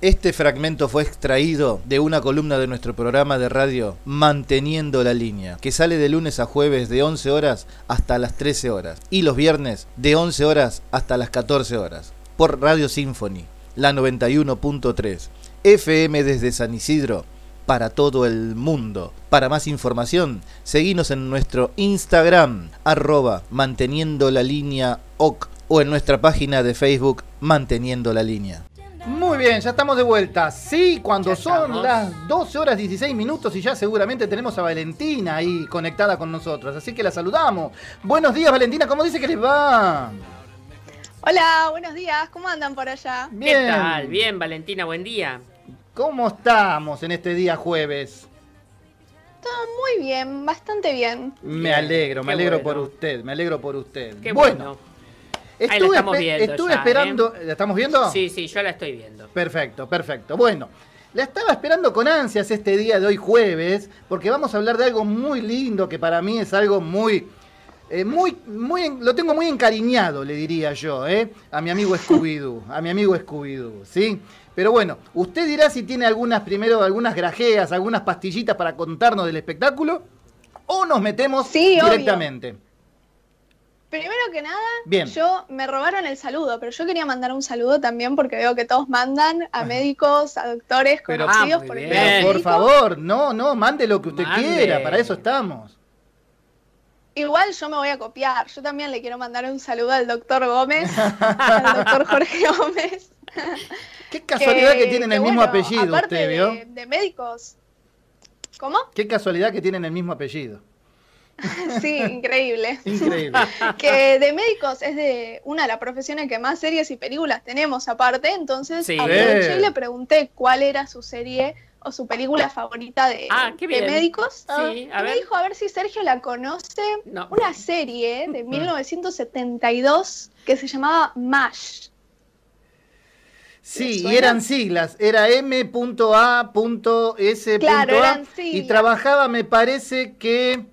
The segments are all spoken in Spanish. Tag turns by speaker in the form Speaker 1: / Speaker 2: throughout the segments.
Speaker 1: Este fragmento fue extraído de una columna de nuestro programa de radio Manteniendo la línea, que sale de lunes a jueves de 11 horas hasta las 13 horas y los viernes de 11 horas hasta las 14 horas por Radio Symphony, la 91.3, FM desde San Isidro para todo el mundo. Para más información, seguinos en nuestro Instagram, arroba manteniendo la línea OC o en nuestra página de Facebook Manteniendo la línea. Muy bien, ya estamos de vuelta. Sí, cuando son las 12 horas 16 minutos y ya seguramente tenemos a Valentina ahí conectada con nosotros. Así que la saludamos. Buenos días, Valentina. ¿Cómo dice que les va?
Speaker 2: Hola, buenos días. ¿Cómo andan por allá?
Speaker 3: Bien. ¿Qué tal? Bien, Valentina, buen día.
Speaker 1: ¿Cómo estamos en este día jueves?
Speaker 2: Todo muy bien, bastante bien.
Speaker 1: Me alegro, me alegro por usted, me alegro por usted.
Speaker 3: Qué bueno.
Speaker 1: Estuve, la estamos viendo estuve esperando.
Speaker 3: ¿eh?
Speaker 1: ¿La estamos viendo?
Speaker 3: Sí, sí, yo la estoy viendo.
Speaker 1: Perfecto, perfecto. Bueno, la estaba esperando con ansias este día de hoy jueves, porque vamos a hablar de algo muy lindo que para mí es algo muy. Eh, muy, muy, lo tengo muy encariñado, le diría yo, ¿eh? a mi amigo Scooby-Doo, a mi amigo Scooby-Doo, ¿sí? Pero bueno, usted dirá si tiene algunas, primero, algunas grajeas, algunas pastillitas para contarnos del espectáculo, o nos metemos directamente.
Speaker 2: Primero que nada, yo me robaron el saludo, pero yo quería mandar un saludo también porque veo que todos mandan a médicos, a doctores conocidos por
Speaker 1: el Por favor, no, no, mande lo que usted quiera, para eso estamos.
Speaker 2: Igual yo me voy a copiar. Yo también le quiero mandar un saludo al doctor Gómez, al doctor Jorge Gómez.
Speaker 1: Qué casualidad que, tienen el mismo apellido, usted vio.
Speaker 2: de médicos. ¿Cómo?
Speaker 1: Qué casualidad que tienen el mismo apellido.
Speaker 2: Sí, increíble.
Speaker 1: Increíble.
Speaker 2: que de médicos es de una de las profesiones que más series y películas tenemos aparte, entonces aproveché y le pregunté cuál era su serie o su película favorita de,
Speaker 3: ah,
Speaker 2: médicos.
Speaker 3: Sí,
Speaker 2: me dijo a ver si Sergio la conoce. Una serie de 1972 que se llamaba MASH.
Speaker 1: Sí, y eran siglas, era M.A.S.
Speaker 2: Claro,
Speaker 1: y trabajaba, me parece que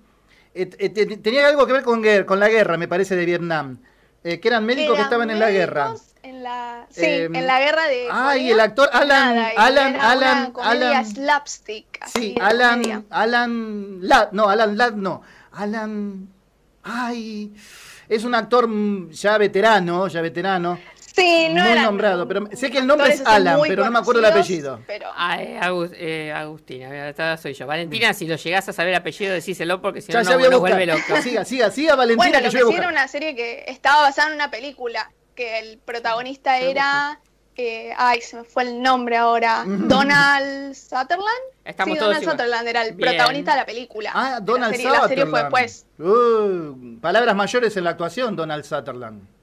Speaker 1: tenía algo que ver con, con la guerra, me parece, de Vietnam. Eh, que eran médicos que estaban en la guerra.
Speaker 2: En la, sí, en la guerra de.
Speaker 1: Ay, el actor Alan. Alan, Alan,
Speaker 2: Alan. slapstick.
Speaker 1: sí, Alan. Alan. no, Alan Ladd no. Alan. Ay. Es un actor ya veterano, ya veterano.
Speaker 2: Sí, no
Speaker 1: Muy nombrado, pero sé que el nombre es Alan, pero no me acuerdo el apellido.
Speaker 2: Pero...
Speaker 3: Ah, eh, Agustina, soy yo. Valentina, si lo llegás a saber el apellido, decíselo porque si no, no nos vuelve loco.
Speaker 1: Siga, siga, siga, Valentina,
Speaker 2: bueno,
Speaker 1: que yo
Speaker 2: voy a era una serie que estaba basada en una película, que el protagonista era... Eh, ay, se me fue el nombre ahora. Donald Sutherland.
Speaker 3: Estamos
Speaker 2: sí, Donald Sutherland era el protagonista de la película.
Speaker 1: Ah, Donald
Speaker 2: la Sutherland. La serie fue después.
Speaker 1: Uh, palabras mayores en la actuación, Donald Sutherland.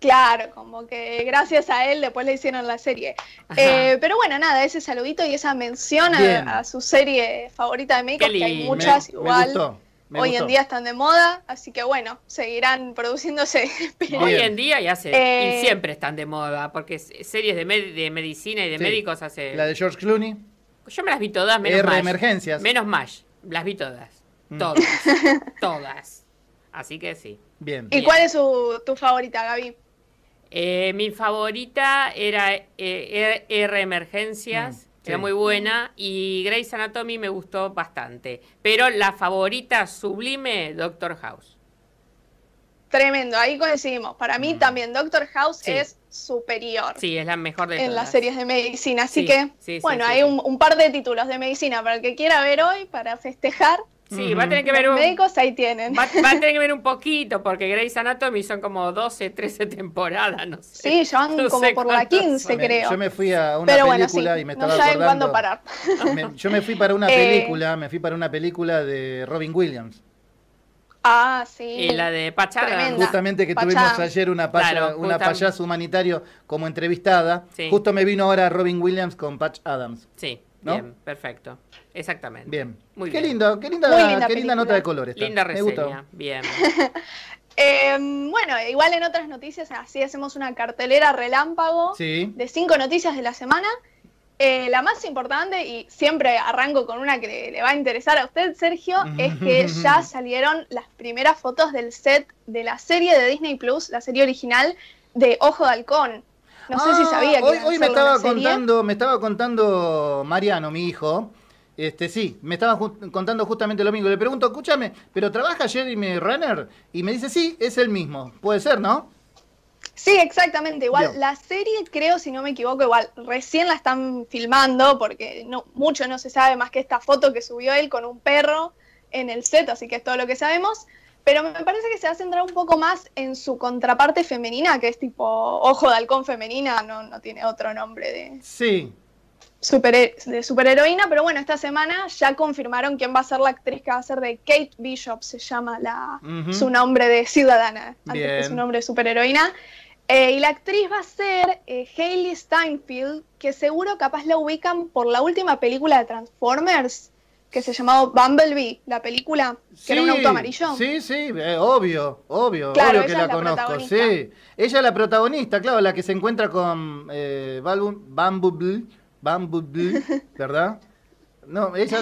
Speaker 2: Claro, como que gracias a él después le hicieron la serie. Eh, pero bueno, nada, ese saludito y esa mención a, su serie favorita de México, que hay muchas igual. hoy en día están de moda, así que bueno, seguirán produciéndose.
Speaker 3: Hoy en día y hace, y eh, siempre están de moda, porque series de, de medicina y de médicos hace.
Speaker 1: La de George Clooney.
Speaker 3: Yo me las vi todas, menos
Speaker 1: R emergencias.
Speaker 3: Menos más, las vi todas. Mm. Todas. todas. Así que sí.
Speaker 1: Bien.
Speaker 2: ¿Y cuál es tu favorita, Gaby?
Speaker 3: Eh, mi favorita era eh, R Emergencias, mm, era muy buena, y Grey's Anatomy me gustó bastante. Pero la favorita sublime, Doctor House.
Speaker 2: Tremendo, ahí coincidimos. Para mí mm. también Doctor House es superior.
Speaker 3: Sí, es la mejor de
Speaker 2: En las series de medicina. Así que, bueno, hay un, un, par de títulos de medicina para el que quiera ver hoy, para festejar.
Speaker 3: Sí, va a tener que ver
Speaker 2: un... médicos ahí tienen.
Speaker 3: Va, a tener que ver un poquito, porque Grey's Anatomy son como 12, 13 temporadas, no sé.
Speaker 2: Sí, ya van como por la 15, creo.
Speaker 1: Yo me fui a una película y me estaba no saben
Speaker 2: cuándo parar.
Speaker 1: yo me fui para una eh, película, me fui para una película de Robin Williams.
Speaker 2: Ah, sí.
Speaker 3: Y la de Patch
Speaker 1: Justamente que tuvimos ayer una, paya, una payaso humanitario como entrevistada. Justo me vino ahora Robin Williams con Patch Adams.
Speaker 3: Sí, bien, perfecto. Exactamente.
Speaker 1: Bien. Muy qué lindo, qué linda, qué linda nota de colores.
Speaker 3: Linda reseña. Bien.
Speaker 2: Em, bueno, igual en otras noticias, así hacemos una cartelera relámpago de cinco noticias de la semana. Eh, la más importante, y siempre arranco con una que le, va a interesar a usted, Sergio, es que ya salieron las primeras fotos del set de la serie de Disney Plus, la serie original de Ojo de Halcón. No sé si ah, sabía que
Speaker 1: hoy, hoy me estaba contando, me estaba contando Mariano, mi hijo. Este, sí, me estaba contando justamente lo mismo. Le pregunto, escúchame, ¿pero trabaja Jeremy Renner? Y me dice, sí, es el mismo. Puede ser, ¿no?
Speaker 2: Sí, exactamente. Igual la serie, creo, si no me equivoco, igual recién la están filmando porque no, mucho no se sabe más que esta foto que subió él con un perro en el set, así que es todo lo que sabemos. Pero me parece que se va a centrar un poco más en su contraparte femenina, que es tipo ojo de halcón femenina, no, no tiene otro nombre de.
Speaker 1: Sí.
Speaker 2: Super, de superheroína, pero bueno, esta semana ya confirmaron quién va a ser la actriz que va a ser de Kate Bishop, se llama la, su nombre de ciudadana, antes que su nombre de superheroína. Eh, y la actriz va a ser eh, Hailey Steinfeld, que seguro capaz la ubican por la última película de Transformers, que se llamó Bumblebee, la película, que era un auto amarillo.
Speaker 1: Sí, sí, eh, obvio, obvio, obvio que la, conozco, sí. Ella es la protagonista, claro, la que se encuentra con Bumblebee, Bumblebee, ¿verdad? No, ella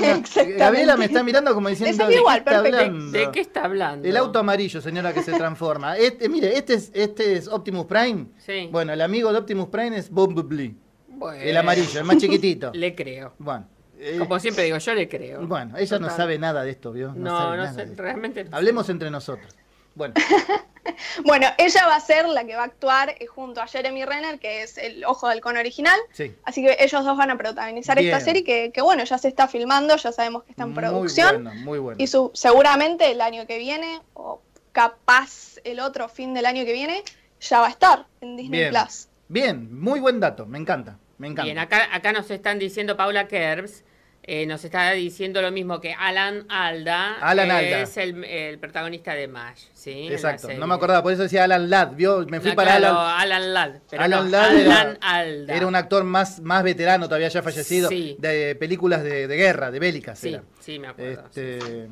Speaker 1: Gabriela me está mirando como diciendo ¿de, qué está hablando?
Speaker 3: ¿De qué está hablando?
Speaker 1: El auto amarillo, señora, que se transforma. Este, mire, este es, este es Optimus Prime. Sí. Bueno, el amigo de Optimus Prime es Bumblebee. Bueno. El amarillo, el más chiquitito.
Speaker 3: Le creo.
Speaker 1: Bueno.
Speaker 3: Eh, como siempre digo, yo le creo.
Speaker 1: Bueno, ella no sabe nada de esto, ¿vio?
Speaker 3: No, no, sé, realmente.
Speaker 1: Hablemos entre nosotros. Bueno.
Speaker 2: bueno, ella va a ser la que va a actuar eh, junto a Jeremy Renner, que es el ojo del con original. Así que ellos dos van a protagonizar esta serie que, bueno, ya se está filmando, ya sabemos que está en producción.
Speaker 1: Muy muy bueno.
Speaker 2: Y su, seguramente el año que viene, o capaz el otro fin del año que viene, ya va a estar en Disney Plus.
Speaker 1: Bien, muy buen dato, me encanta. Me encanta.
Speaker 3: Bien, acá, acá nos están diciendo Paula Kerbs eh, nos está diciendo lo mismo que Alan Alda,
Speaker 1: Alan
Speaker 3: es el, protagonista de MASH. ¿sí?
Speaker 1: Exacto, no me acordaba, por eso decía Alan Ladd, ¿vio? Me fui para
Speaker 3: Alan, Alan Ladd.
Speaker 1: Alan, Ladd era, Alda. era, un actor más, más veterano, todavía ya fallecido, de películas de, guerra, de bélicas.
Speaker 3: Sí, sí, me acuerdo.
Speaker 1: Este,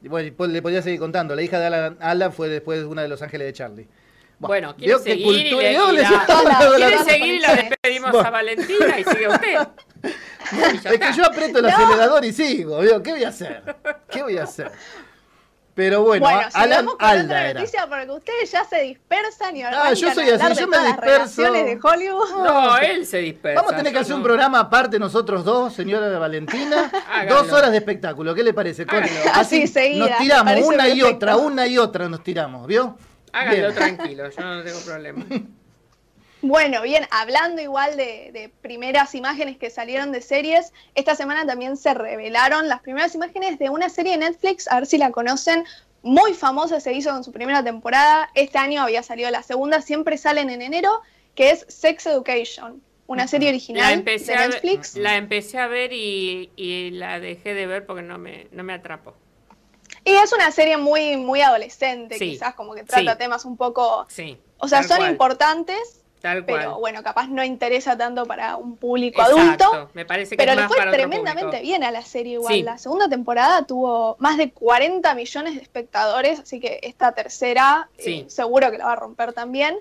Speaker 1: bueno, le podía seguir contando, la hija de Alan Alda fue después una de Los Ángeles de Charlie.
Speaker 3: Bueno, ¿quiere seguir, y le, ¿quiere seguir y la despedimos a Valentina y sigue usted?
Speaker 1: es que yo aprieto el acelerador y sigo, ¿qué voy a hacer? ¿Qué voy a hacer? Pero bueno,
Speaker 2: bueno Alan Alda era. Noticia porque ustedes ya se dispersan y
Speaker 1: ahora Ah, yo soy así, yo me disperso.
Speaker 2: de Hollywood.
Speaker 3: No, él se dispersa.
Speaker 1: Vamos a tener que hacer un programa aparte nosotros dos, señora Valentina. dos horas de espectáculo, ¿qué le parece?
Speaker 2: así seguida,
Speaker 1: nos tiramos una y otra, una y otra nos tiramos, ¿vio?
Speaker 3: Háganlo tranquilo, yo no tengo problema.
Speaker 2: Bueno, bien, hablando igual de, primeras imágenes que salieron de series, esta semana también se revelaron las primeras imágenes de una serie de Netflix, a ver si la conocen, muy famosa, se hizo en su primera temporada, este año había salido la segunda, siempre salen en enero, que es Sex Education, una serie original de Netflix.
Speaker 3: la empecé a ver y, la dejé de ver porque no me, no me atrapó.
Speaker 2: Y es una serie muy, muy adolescente, quizás como que trata temas un poco... Sí, o sea, son importantes, pero bueno, capaz no interesa tanto para un público adulto.
Speaker 3: Me parece
Speaker 2: pero
Speaker 3: le
Speaker 2: fue tremendamente bien a la serie igual. La segunda temporada tuvo más de 40 millones de espectadores, así que esta tercera eh, seguro que la va a romper también.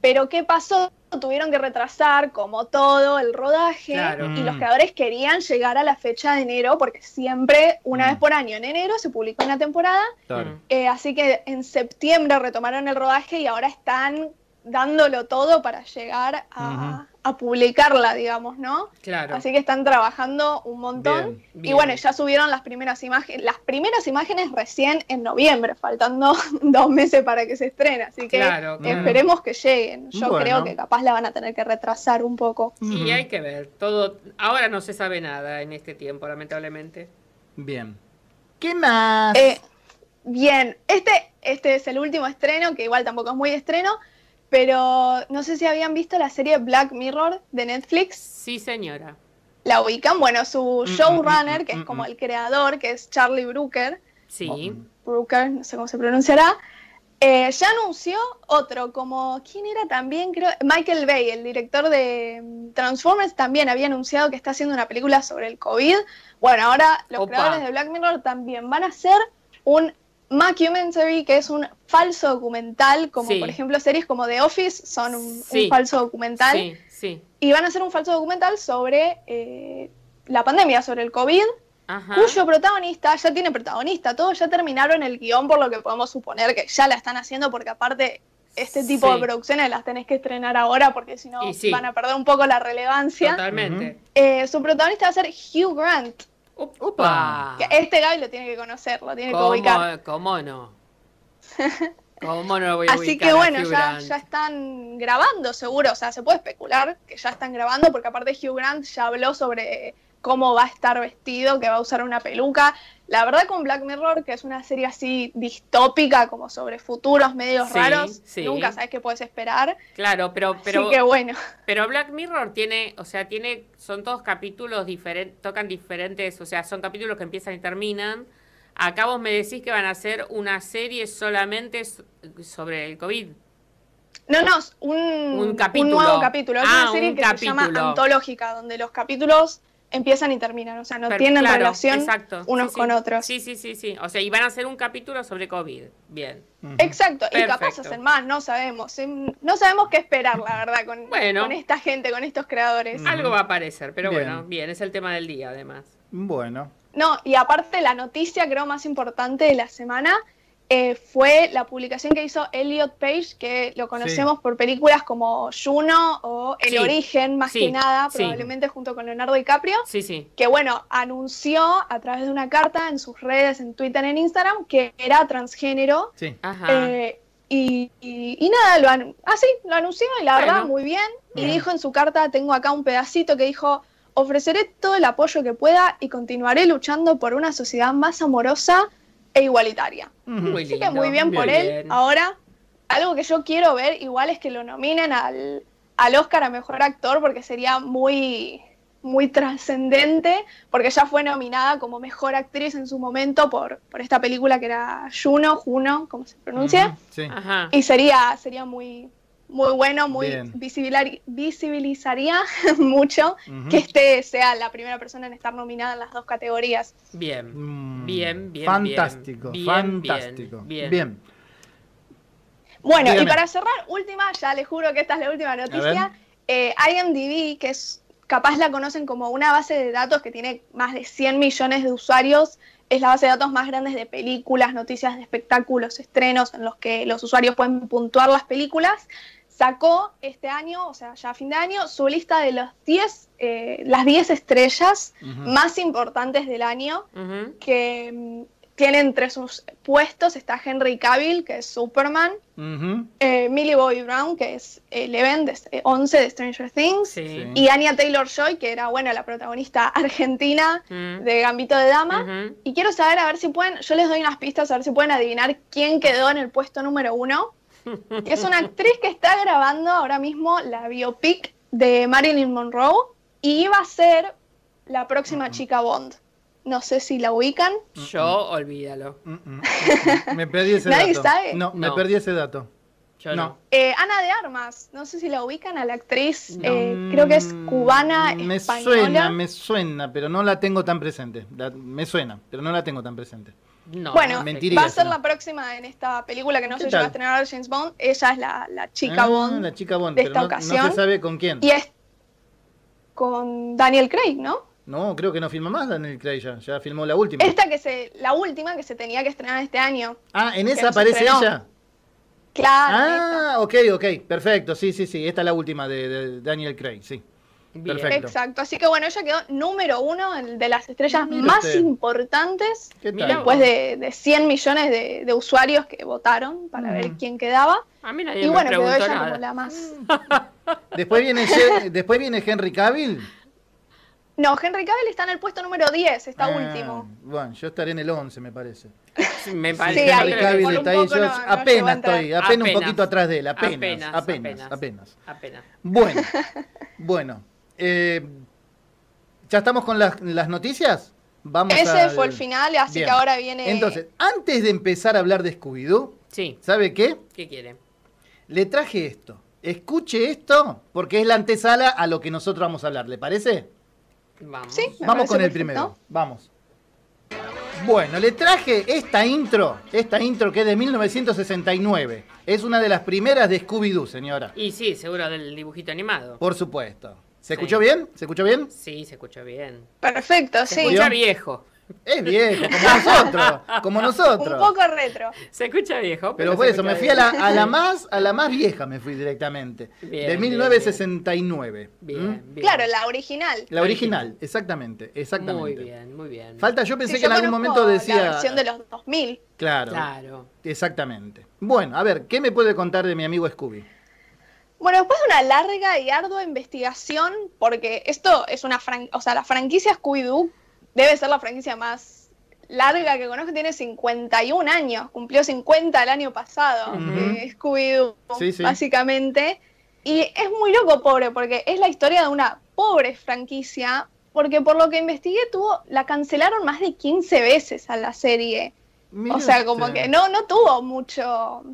Speaker 2: Pero ¿qué pasó? Tuvieron que retrasar, como todo, el rodaje y los mm. creadores querían llegar a la fecha de enero porque siempre, una vez mm. por año, en enero se publicó una temporada. Eh, así que en septiembre retomaron el rodaje y ahora están dándolo todo para llegar a, publicarla, digamos, ¿no?
Speaker 3: Claro.
Speaker 2: Así que están trabajando un montón. Y bueno, ya subieron las primeras imágenes, las primeras imágenes recién en noviembre, faltando dos meses para que se estrene. Así que esperemos que lleguen. Yo creo que capaz la van a tener que retrasar un poco.
Speaker 3: Sí, hay que ver. Todo, ahora no se sabe nada en este tiempo, lamentablemente.
Speaker 1: Bien. ¿Qué más?
Speaker 2: Eh, bien, este, este es el último estreno, que igual tampoco es muy estreno, pero no sé si habían visto la serie Black Mirror de Netflix.
Speaker 3: Sí, señora.
Speaker 2: La ubican. Bueno, su mm, mm, showrunner, mm, que es como el creador, que es Charlie Brooker.
Speaker 3: Sí.
Speaker 2: Brooker, no sé cómo se pronunciará. Eh, ya anunció otro, como, ¿quién era también? Creo, Michael Bay, el director de Transformers, también había anunciado que está haciendo una película sobre el COVID. Bueno, ahora los creadores de Black Mirror también van a hacer un Mockumentary, que es un falso documental, como por ejemplo series como The Office son un, falso documental. Sí,
Speaker 3: sí.
Speaker 2: Y van a hacer un falso documental sobre eh, la pandemia, sobre el COVID, cuyo protagonista ya tiene protagonista. Todos ya terminaron el guion, por lo que podemos suponer que ya la están haciendo, porque aparte este tipo de producciones las tenés que estrenar ahora porque si no van a perder un poco la relevancia.
Speaker 3: Totalmente.
Speaker 2: Eh, su protagonista va a ser Hugh Grant.
Speaker 3: Upa.
Speaker 2: este Gaby lo tiene que conocer, lo tiene que ubicar.
Speaker 3: ¿Cómo no? ¿Cómo no lo voy a
Speaker 2: Así que bueno, ya, ya, están grabando, seguro. O sea, se puede especular que ya están grabando, porque aparte Hugh Grant ya habló sobre cómo va a estar vestido, que va a usar una peluca. La verdad con Black Mirror, que es una serie así distópica, como sobre futuros medios raros, nunca sabes qué puedes esperar.
Speaker 3: Claro, pero, pero,
Speaker 2: que bueno.
Speaker 3: pero Black Mirror tiene, o sea, tiene, son todos capítulos diferentes, tocan diferentes, o sea, son capítulos que empiezan y terminan. Acá vos me decís que van a hacer una serie solamente sobre el COVID.
Speaker 2: No, no, un, un, nuevo capítulo. Es una ah, serie que se llama Antológica, donde los capítulos empiezan y terminan, o sea, no tienen relación unos con otros.
Speaker 3: Sí, sí, sí, sí. O sea, y van a hacer un capítulo sobre COVID. Bien.
Speaker 2: Exacto, y capaz hacen más, no sabemos. No sabemos qué esperar, la verdad, con, con esta gente, con estos creadores.
Speaker 3: Algo va a aparecer, pero bueno, bien, es el tema del día además.
Speaker 1: Bueno.
Speaker 2: No, y aparte la noticia creo más importante de la semana eh, fue la publicación que hizo Elliot Page, que lo conocemos por películas como Juno o El Origen, más que nada, probablemente junto con Leonardo DiCaprio.
Speaker 3: Sí, sí.
Speaker 2: Que bueno, anunció a través de una carta en sus redes, en Twitter, en Instagram, que era transgénero.
Speaker 1: Sí.
Speaker 2: Eh, y, y, nada, lo, ah, sí, lo anunció y la verdad muy bien. Y dijo en su carta, tengo acá un pedacito que dijo, ofreceré todo el apoyo que pueda y continuaré luchando por una sociedad más amorosa e igualitaria. Así que muy bien por él. Ahora, algo que yo quiero ver igual es que lo nominen al, al Oscar a Mejor Actor porque sería muy, muy trascendente, porque ya fue nominada como Mejor Actriz en su momento por, por esta película que era Juno, Juno, como se pronuncia. Y sería, sería muy, muy bueno, muy visibilizaría mucho que este sea la primera persona en estar nominada en las dos categorías.
Speaker 3: Bien, mm, bien, bien.
Speaker 1: Fantástico, fantástico. Bien.
Speaker 2: Bueno, y para cerrar, última, ya les juro que esta es la última noticia. Eh, IMDb, que es capaz la conocen como una base de datos que tiene más de 100 millones de usuarios, es la base de datos más grande de películas, noticias de espectáculos, estrenos en los que los usuarios pueden puntuar las películas sacó este año, o sea, ya a fin de año, su lista de los 10, eh, las 10 estrellas más importantes del año, que mm, tiene entre sus puestos está Henry Cavill, que es Superman, eh, Millie Bobby Brown, que es Eleven, de, 11 de Stranger Things, y Anya Taylor-Joy, que era, bueno, la protagonista argentina de Gambito de Dama. Y quiero saber, a ver si pueden, yo les doy unas pistas, a ver si pueden adivinar quién quedó en el puesto número uno es una actriz que está grabando ahora mismo la biopic de Marilyn Monroe y iba a ser la próxima chica Bond. No sé si la ubican.
Speaker 3: Yo, olvídalo.
Speaker 1: me perdí ese
Speaker 2: ¿Nadie
Speaker 1: dato.
Speaker 2: Sabe?
Speaker 1: No, me perdí ese dato.
Speaker 3: Yo no.
Speaker 2: Eh, Ana de Armas, no sé si la ubican a la actriz, eh, creo que es cubana,
Speaker 1: me española. Me suena, me suena, pero no la tengo tan presente. me suena, pero no la tengo tan presente.
Speaker 2: No, bueno, va a ser la próxima en esta película que no se llega a estrenar James Bond. Ella es la, la chica ah, Bond.
Speaker 1: La chica Bond, de esta ocasión. no se sabe con quién.
Speaker 2: Y es con Daniel Craig, ¿no?
Speaker 1: No, creo que no filma más Daniel Craig ya. Ya filmó la última.
Speaker 2: Esta que se, la última que se tenía que estrenar este año.
Speaker 1: Ah, ¿en esa aparece ella?
Speaker 2: Claro.
Speaker 1: Ah, ok, ok, perfecto. Sí, sí, sí. Esta es la última de Daniel Craig, sí.
Speaker 2: Exacto, así que bueno, ella quedó número uno de las estrellas más importantes después de, de, 100 millones de, usuarios que votaron para ver mm. quién quedaba.
Speaker 3: A mí nadie y bueno, quedó ella como
Speaker 2: la más.
Speaker 1: después, viene, después viene Henry Cavill.
Speaker 2: No, Henry Cavill está en el puesto número 10, está ah, último.
Speaker 1: Bueno, yo estaré en el 11, me parece.
Speaker 3: me parece.
Speaker 1: Henry Cavill está ahí, yo apenas estoy, apenas, un poquito atrás de él, apenas, apenas, apenas.
Speaker 3: apenas.
Speaker 1: Bueno, bueno. Eh, ¿Ya estamos con las, noticias?
Speaker 2: Vamos Ese fue el final, así que ahora viene.
Speaker 1: Entonces, antes de empezar a hablar de Scooby-Doo,
Speaker 3: sí.
Speaker 1: ¿sabe qué?
Speaker 3: ¿Qué quiere?
Speaker 1: Le traje esto. Escuche esto, porque es la antesala a lo que nosotros vamos a hablar. ¿Le parece?
Speaker 3: Vamos.
Speaker 1: vamos con el primero. Vamos. Bueno, le traje esta intro, esta intro que es de 1969. Es una de las primeras de Scooby-Doo, señora.
Speaker 3: Y sí, seguro del dibujito animado.
Speaker 1: Por supuesto. ¿Se escuchó bien? ¿Se escuchó bien?
Speaker 3: Sí, se escuchó bien.
Speaker 2: Perfecto,
Speaker 3: se
Speaker 2: sí.
Speaker 3: escucha viejo.
Speaker 1: Es viejo, como nosotros, como nosotros.
Speaker 2: Un poco retro.
Speaker 3: Se escucha viejo.
Speaker 1: Pero, por eso, me fui a la, a la, más a la más vieja, me fui directamente. de 1969.
Speaker 3: Bien, ¿Mm? bien,
Speaker 2: Claro, la original.
Speaker 1: La original, exactamente, exactamente.
Speaker 3: Muy bien, muy bien.
Speaker 1: Falta, yo pensé que en algún momento decía...
Speaker 2: La versión de los 2000.
Speaker 1: Claro.
Speaker 3: Claro.
Speaker 1: Exactamente. Bueno, a ver, ¿qué me puede contar de mi amigo Scooby?
Speaker 2: Bueno, después de una larga y ardua investigación, porque esto es una fran o sea, la franquicia Scooby-Doo debe ser la franquicia más larga que conozco, tiene 51 años, cumplió 50 el año pasado, eh, Scooby-Doo, básicamente. Y es muy loco, pobre, porque es la historia de una pobre franquicia, porque por lo que investigué, tuvo, la cancelaron más de 15 veces a la serie. o sea, como que no, no tuvo mucho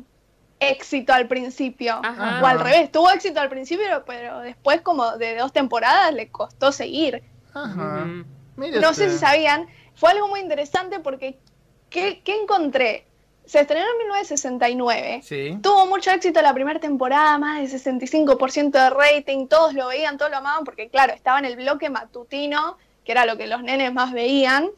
Speaker 2: éxito al principio. O al revés, tuvo éxito al principio, pero después como de dos temporadas le costó seguir. Ajá no sé si sabían, fue algo muy interesante porque ¿qué, encontré? Se estrenó en 1969. Sí. Tuvo mucho éxito la primera temporada, más de 65% de rating, todos lo veían, todos lo amaban, porque claro, estaba en el bloque matutino, que era lo que los nenes más veían.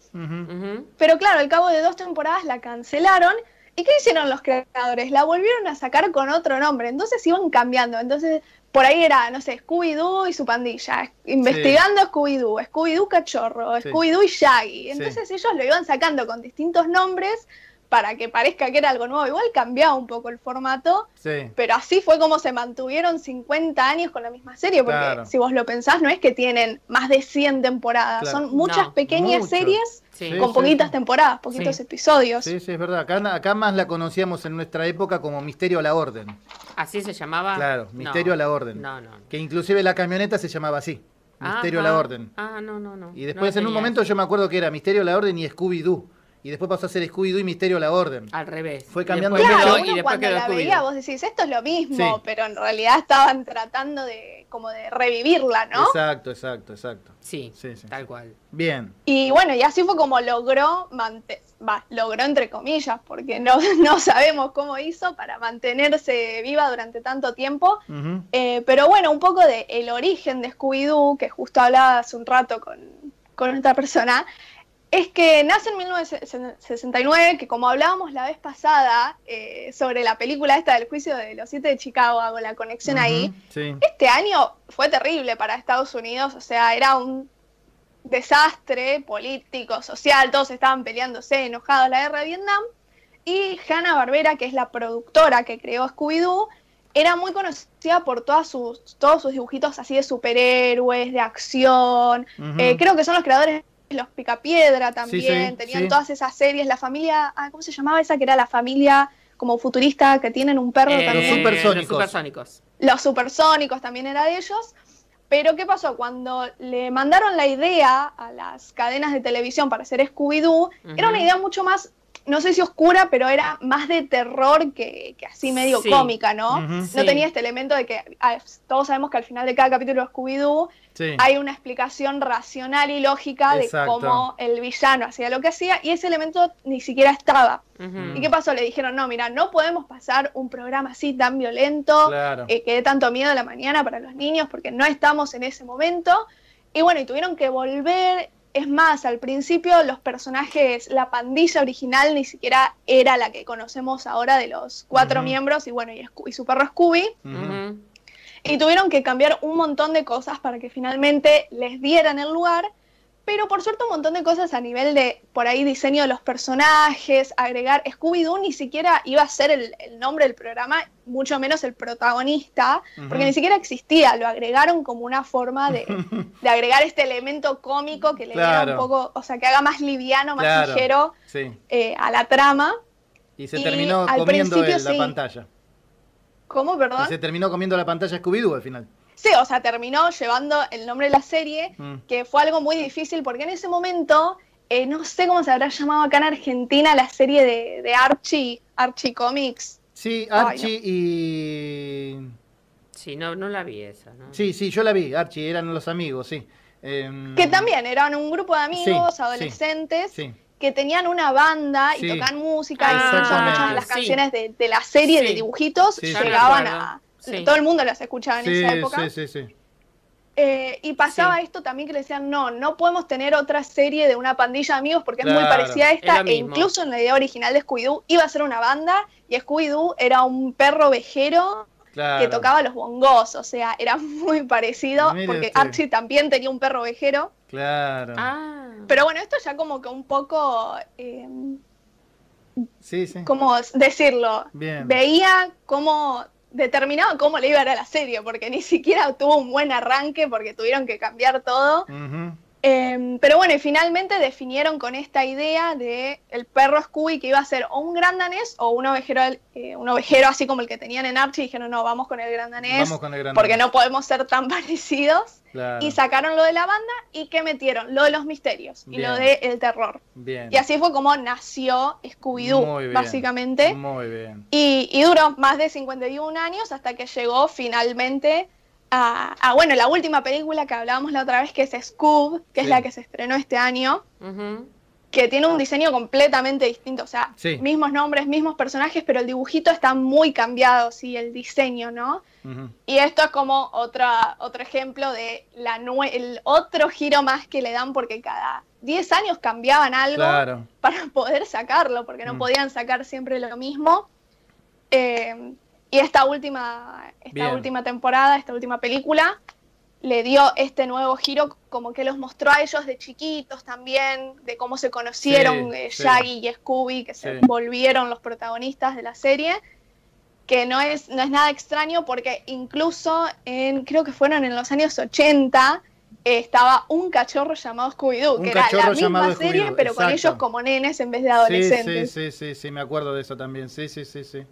Speaker 2: Pero claro, al cabo de dos temporadas la cancelaron. ¿Y qué hicieron los creadores? La volvieron a sacar con otro nombre. Entonces iban cambiando. Entonces por ahí era, no sé, Scooby-Doo y su pandilla, investigando Scooby-Doo, Scooby-Doo cachorro, Scooby-Doo y Shaggy. Entonces ellos lo iban sacando con distintos nombres para que parezca que era algo nuevo. Igual cambiaba un poco el formato, pero así fue como se mantuvieron 50 años con la misma serie, porque si vos lo pensás, no es que tienen más de 100 temporadas, son muchas pequeñas series con poquitas temporadas, poquitos episodios.
Speaker 1: Sí, sí, es verdad. Acá, acá, más la conocíamos en nuestra época como Misterio a la Orden.
Speaker 3: ¿Así se llamaba?
Speaker 1: Claro, Misterio a la Orden. No, no. Que inclusive la camioneta se llamaba así. Misterio a la Orden.
Speaker 3: Ah, no, no, no.
Speaker 1: Y después en un momento yo me acuerdo que era Misterio a la Orden y Scooby-Doo y después pasó a ser Scooby-Doo y Misterio a la Orden.
Speaker 3: Al revés.
Speaker 1: Fue cambiando
Speaker 2: y después, claro, uno cuando la veía vos decís, esto es lo mismo, pero en realidad estaban tratando de como de revivirla, ¿no?
Speaker 1: Exacto, exacto, exacto.
Speaker 3: Sí, sí, tal cual.
Speaker 1: Bien.
Speaker 2: Y bueno, y así fue como logró va, logró entre comillas, porque no, no sabemos cómo hizo para mantenerse viva durante tanto tiempo. Eh, pero bueno, un poco de el origen de Scooby-Doo, que justo hablaba hace un rato con, con otra persona, es que nace en 1969, que como hablábamos la vez pasada eh, sobre la película esta del juicio de los siete de Chicago, hago la conexión ahí, este año fue terrible para Estados Unidos, o sea, era un desastre político, social, todos estaban peleándose, enojados, la guerra de Vietnam, y Hanna Barbera, que es la productora que creó Scooby-Doo, era muy conocida por todas sus, todos sus dibujitos así de superhéroes, de acción, eh, creo que son los creadores los Picapiedra también, tenían todas esas series, la familia, ah, ¿cómo se llamaba esa? Que era la familia como futurista que tienen un perro
Speaker 3: eh,
Speaker 2: también.
Speaker 3: Los supersónicos. Los supersónicos.
Speaker 2: Los supersónicos también era de ellos. Pero ¿qué pasó? Cuando le mandaron la idea a las cadenas de televisión para hacer Scooby-Doo, era una idea mucho más no sé si oscura, pero era más de terror que, así medio cómica, ¿no? no tenía este elemento de que todos sabemos que al final de cada capítulo de Scooby-Doo hay una explicación racional y lógica de cómo el villano hacía lo que hacía y ese elemento ni siquiera estaba. ¿Y qué pasó? Le dijeron, no, mira, no podemos pasar un programa así tan violento, eh, que dé tanto miedo a la mañana para los niños porque no estamos en ese momento. Y bueno, y tuvieron que volver es más, al principio los personajes, la pandilla original ni siquiera era la que conocemos ahora de los cuatro miembros y bueno, y, su perro Scooby. Y tuvieron que cambiar un montón de cosas para que finalmente les dieran el lugar pero por suerte un montón de cosas a nivel de, por ahí, diseño de los personajes, agregar, Scooby-Doo ni siquiera iba a ser el, nombre del programa, mucho menos el protagonista, porque ni siquiera existía, lo agregaron como una forma de, agregar este elemento cómico que le diera un poco, o sea, que haga más liviano, más ligero eh, a la trama.
Speaker 1: Y se terminó comiendo la pantalla.
Speaker 2: ¿Cómo, perdón?
Speaker 1: se terminó comiendo la pantalla Scooby-Doo al final.
Speaker 2: Sí, o sea, terminó llevando el nombre de la serie, mm. que fue algo muy difícil porque en ese momento, eh, no sé cómo se habrá llamado acá en Argentina la serie de, Archie, Archie Comics.
Speaker 1: Sí, Archie y...
Speaker 3: Sí, no, no la vi esa. ¿no?
Speaker 1: Sí, sí, yo la vi, Archie, eran los amigos, sí.
Speaker 2: Em, que también eran un grupo de amigos, adolescentes. que tenían una banda y tocaban música y muchas de las canciones de, la serie de dibujitos llegaban a, todo el mundo las escuchaba en esa época. Sí, sí, sí. Eh, y pasaba esto también que le decían, no, no podemos tener otra serie de una pandilla de amigos porque es muy parecida a esta. E incluso en la idea original de Scooby-Doo iba a ser una banda y Scooby-Doo era un perro vejero que tocaba los bongos. O sea, era muy parecido porque Archie también tenía un perro vejero.
Speaker 1: Claro.
Speaker 2: Ah. Pero bueno, esto ya como que un poco... Eh,
Speaker 1: sí, sí.
Speaker 2: ¿Cómo decirlo? Veía cómo determinaba cómo le iba a ir a la serie, porque ni siquiera tuvo un buen arranque porque tuvieron que cambiar todo. Em, pero bueno, y finalmente definieron con esta idea de el perro Scooby que iba a ser o un gran danés o un ovejero, eh, un ovejero así como el que tenían en Archie. Y dijeron, no, vamos con el gran danés, porque no podemos ser tan parecidos. Y sacaron lo de la banda y ¿qué metieron? Lo de los misterios y lo del el terror.
Speaker 1: Bien.
Speaker 2: Y así fue como nació Scooby-Doo, básicamente.
Speaker 1: Muy bien.
Speaker 2: Y, y duró más de 51 años hasta que llegó finalmente a, bueno, la última película que hablábamos la otra vez, que es Scoob, que es la que se estrenó este año, que tiene un diseño completamente distinto, o sea, mismos nombres, mismos personajes, pero el dibujito está muy cambiado, sí, el diseño, ¿no? Y esto es como otra, otro ejemplo de la el otro giro más que le dan porque cada 10 años cambiaban algo para poder sacarlo, porque no mm. podían sacar siempre lo mismo. Eh, y esta última, esta última temporada, esta última película, le dio este nuevo giro, como que los mostró a ellos de chiquitos también, de cómo se conocieron eh, Shaggy y Scooby, que se volvieron los protagonistas de la serie, que no es, no es nada extraño porque incluso en, creo que fueron en los años 80, estaba un cachorro llamado Scooby-Doo, que era la misma serie, pero con ellos como nenes en vez de adolescentes.
Speaker 1: Sí, sí, sí, sí, me acuerdo de eso también, sí, sí, sí, sí.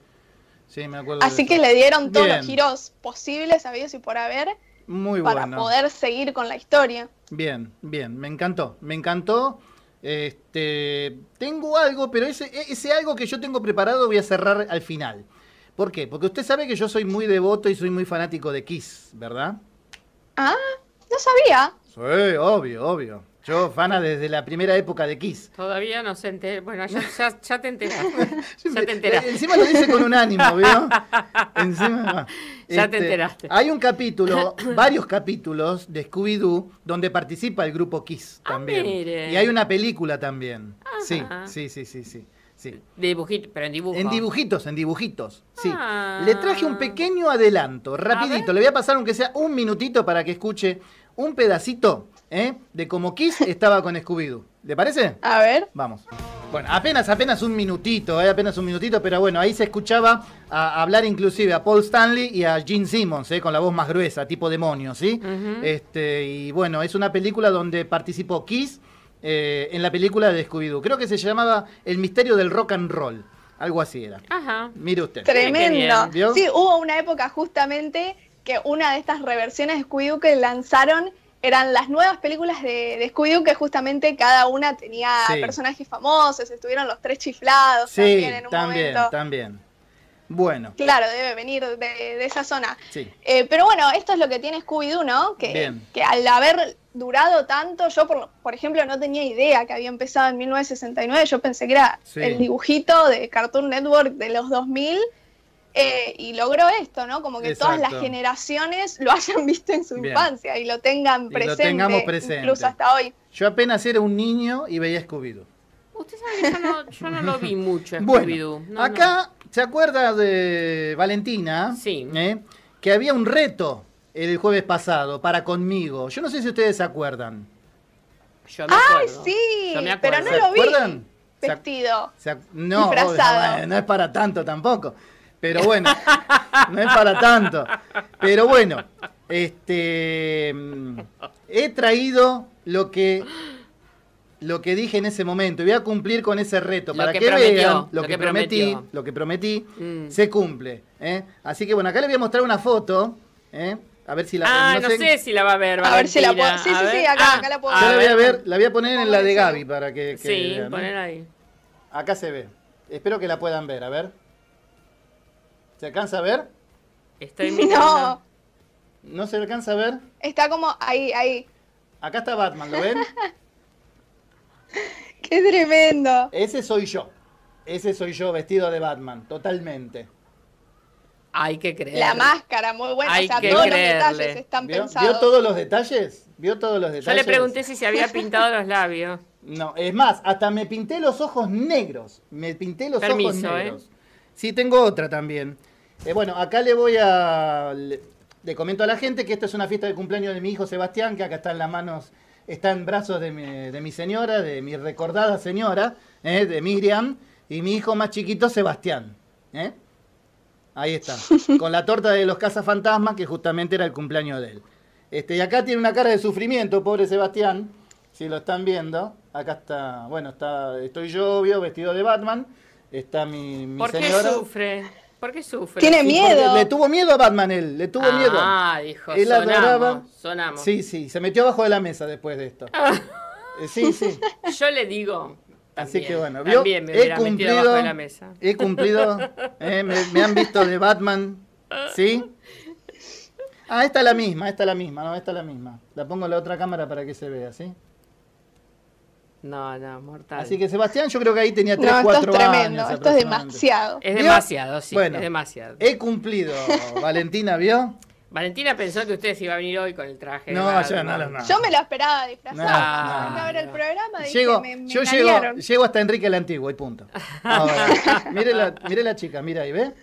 Speaker 2: Así que le dieron todos los giros posibles, habidos y por haber.
Speaker 1: Muy
Speaker 2: para poder seguir con la historia.
Speaker 1: Bien, bien, me encantó, me encantó. Este, tengo algo, pero ese, ese algo que yo tengo preparado voy a cerrar al final. ¿Por qué? Porque usted sabe que yo soy muy devoto y soy muy fanático de Kiss, ¿verdad?
Speaker 2: Ah, no sabía.
Speaker 1: Sí, obvio, obvio. Yo, fana desde la primera época de Kiss.
Speaker 3: Todavía no se entera. Bueno, ya, ya, te enteraste. ya te enteraste.
Speaker 1: Encima lo dice con un ánimo, ¿vio? Encima.
Speaker 3: Ya te este, enteraste.
Speaker 1: Hay un capítulo, varios capítulos de Scooby-Doo donde participa el grupo Kiss ah, también. Y hay una película también. Sí, sí, sí, sí, sí. Sí.
Speaker 3: Dibujitos, pero en dibujos.
Speaker 1: En dibujitos, en dibujitos. Sí. Ah. Le traje un pequeño adelanto, rapidito. Le voy a pasar aunque sea un minutito para que escuche un pedacito ¿eh? de cómo Kiss estaba con Scooby-Doo. ¿Le parece?
Speaker 2: A ver.
Speaker 1: Vamos. Bueno, apenas, apenas un minutito, ¿eh? apenas un minutito, pero bueno, ahí se escuchaba a, hablar inclusive a Paul Stanley y a Gene Simmons, ¿eh? con la voz más gruesa, tipo demonio, ¿sí? este, y bueno, es una película donde participó Kiss eh, en la película de Scooby-Doo. Creo que se llamaba El misterio del rock and roll. Algo así era.
Speaker 3: Ajá.
Speaker 1: Mire usted.
Speaker 2: Tremendo. Sí, hubo una época justamente que una de estas reversiones de Scooby-Doo que lanzaron eran las nuevas películas de, de Scooby-Doo que justamente cada una tenía personajes famosos, estuvieron los tres chiflados también en un
Speaker 1: también, También, Bueno.
Speaker 2: Claro, debe venir de, esa zona. Sí. Eh, pero bueno, esto es lo que tiene Scooby-Doo, ¿no? Que, que al haber durado tanto, yo por, por, ejemplo no tenía idea que había empezado en 1969, yo pensé que era el dibujito de Cartoon Network de los 2000 eh, y logró esto, ¿no? Como que todas las generaciones lo hayan visto en su infancia y lo tengan presente, lo tengamos presente, incluso hasta hoy.
Speaker 1: Yo apenas era un niño y veía Scooby-Doo.
Speaker 3: Usted sabe que yo no, lo vi mucho, Scooby-Doo.
Speaker 1: acá, ¿se acuerda de Valentina?
Speaker 3: Sí.
Speaker 1: ¿Eh? Que había un reto el jueves pasado para conmigo. Yo no sé si ustedes se acuerdan.
Speaker 3: Yo me
Speaker 2: ¡Ay, sí! pero no lo vi. acuerdan? Vestido.
Speaker 1: no, no es para tanto tampoco. Pero bueno, no es para tanto. Pero bueno, este he traído lo que lo que dije en ese momento. Voy a cumplir con ese reto para que, vean lo, que, prometí, lo que prometí mm. se cumple. ¿eh? Así que bueno, acá les voy a mostrar una foto. ¿eh? A ver si la
Speaker 3: Ah, no, sé, si la va a ver.
Speaker 2: A ver si la puedo. Sí, sí, sí, acá, acá la puedo
Speaker 1: ver. la voy a ver, la voy a poner en la de Gaby para que,
Speaker 3: Sí, poner ahí.
Speaker 1: Acá se ve. Espero que la puedan ver, a ver. ¿Se alcanza a ver?
Speaker 3: Estoy mirando.
Speaker 1: No. ¿No se alcanza a ver?
Speaker 2: Está como ahí, ahí.
Speaker 1: Acá está Batman, ¿lo ven?
Speaker 2: ¡Qué tremendo!
Speaker 1: Ese soy yo. Ese soy yo vestido de Batman, totalmente.
Speaker 3: Hay que creer.
Speaker 2: La máscara, muy buena. o sea, todos los detalles están pensados.
Speaker 1: ¿Vio todos los detalles? ¿Vio todos los detalles?
Speaker 3: Yo le pregunté si se había pintado los labios.
Speaker 1: No, es más, hasta me pinté los ojos negros. Me pinté los ojos ¿eh? Sí, tengo otra también. Eh, bueno, acá le voy a. Le, comento a la gente que esto es una fiesta de cumpleaños de mi hijo Sebastián, que acá está en las manos, está en brazos de mi, señora, de mi recordada señora, eh, de Miriam, y mi hijo más chiquito, Sebastián. Ahí está. Con la torta de los cazafantasmas, que justamente era el cumpleaños de él. Este, y acá tiene una cara de sufrimiento, pobre Sebastián. Si lo están viendo. Acá está, bueno, está, estoy yo, vestido de Batman. Está mi, mi
Speaker 3: ¿Por qué sufre? ¿Por qué sufre?
Speaker 2: Tiene miedo.
Speaker 1: Le tuvo miedo a Batman él, le tuvo miedo.
Speaker 3: Ah, dijo, él sonamos, sonamos.
Speaker 1: Sí, sí, se metió abajo de la mesa después de esto. Eh, sí, sí.
Speaker 3: Yo le digo,
Speaker 1: Así que bueno, ¿vio? he cumplido, la mesa. He cumplido, eh, me, han visto de Batman, ¿sí? Ah, esta es la misma, esta es la misma, no, esta es la misma. La pongo en la otra cámara para que se vea, ¿sí?
Speaker 3: No, no, mortal.
Speaker 1: Así que Sebastián, yo creo que ahí tenía 3, no, 4 esto es tremendo,
Speaker 2: Esto es demasiado.
Speaker 3: Es demasiado, sí, bueno, es demasiado.
Speaker 1: He cumplido, Valentina, ¿vio?
Speaker 3: Valentina pensó que usted se iba a venir hoy con el traje.
Speaker 1: No, yo no, no,
Speaker 2: Yo me lo esperaba disfrazado. No, a ver el programa dije,
Speaker 1: llego, Yo llego, llego, hasta Enrique el Antiguo y punto. Ahora, mire, la, mire la chica, mira ahí, ¿ve?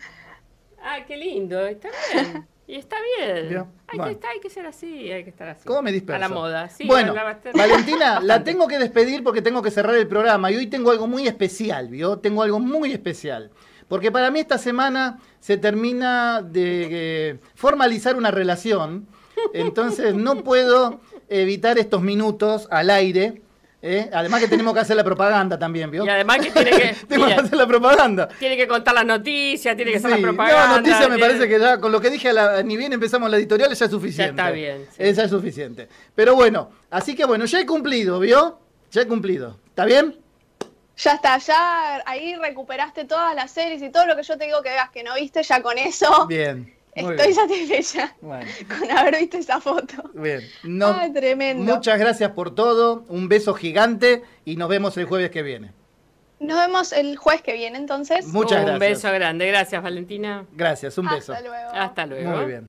Speaker 3: Ah, qué lindo, está bien. Y está bien. Hay, que estar, hay, que, ser así, hay que estar así.
Speaker 1: ¿Cómo me disperso?
Speaker 3: A la moda. Sí,
Speaker 1: bueno, Valentina, la tengo que despedir porque tengo que cerrar el programa. Y hoy tengo algo muy especial, ¿vio? Tengo algo muy especial. Porque para mí esta semana se termina de eh, formalizar una relación. Entonces no puedo evitar estos minutos al aire ¿Eh? Además que tenemos que hacer la propaganda también, ¿vio?
Speaker 3: Y además que tiene que...
Speaker 1: tenemos que hacer la propaganda.
Speaker 3: Tiene que contar las noticias, tiene que hacer la propaganda.
Speaker 1: No, noticias me parece que ya con lo que dije, ni bien empezamos la editorial, ya es suficiente.
Speaker 3: Ya está bien.
Speaker 1: Esa es suficiente. Pero bueno, así que bueno, ya he cumplido, ¿vio? Ya he cumplido. ¿Está bien?
Speaker 2: Ya está, ya ahí recuperaste todas las series y todo lo que yo te digo que veas que no viste, ya con eso.
Speaker 1: Bien.
Speaker 2: Estoy satisfecha con haber visto esa foto.
Speaker 1: Bien.
Speaker 2: Ay, tremendo.
Speaker 1: Muchas gracias por todo. Un beso gigante y nos vemos el jueves que viene.
Speaker 2: Nos vemos el jueves que viene, entonces.
Speaker 1: Muchas gracias.
Speaker 3: Un beso grande. Gracias, Valentina.
Speaker 1: Gracias, un beso.
Speaker 2: Hasta luego.
Speaker 3: Hasta luego.
Speaker 1: Muy bien.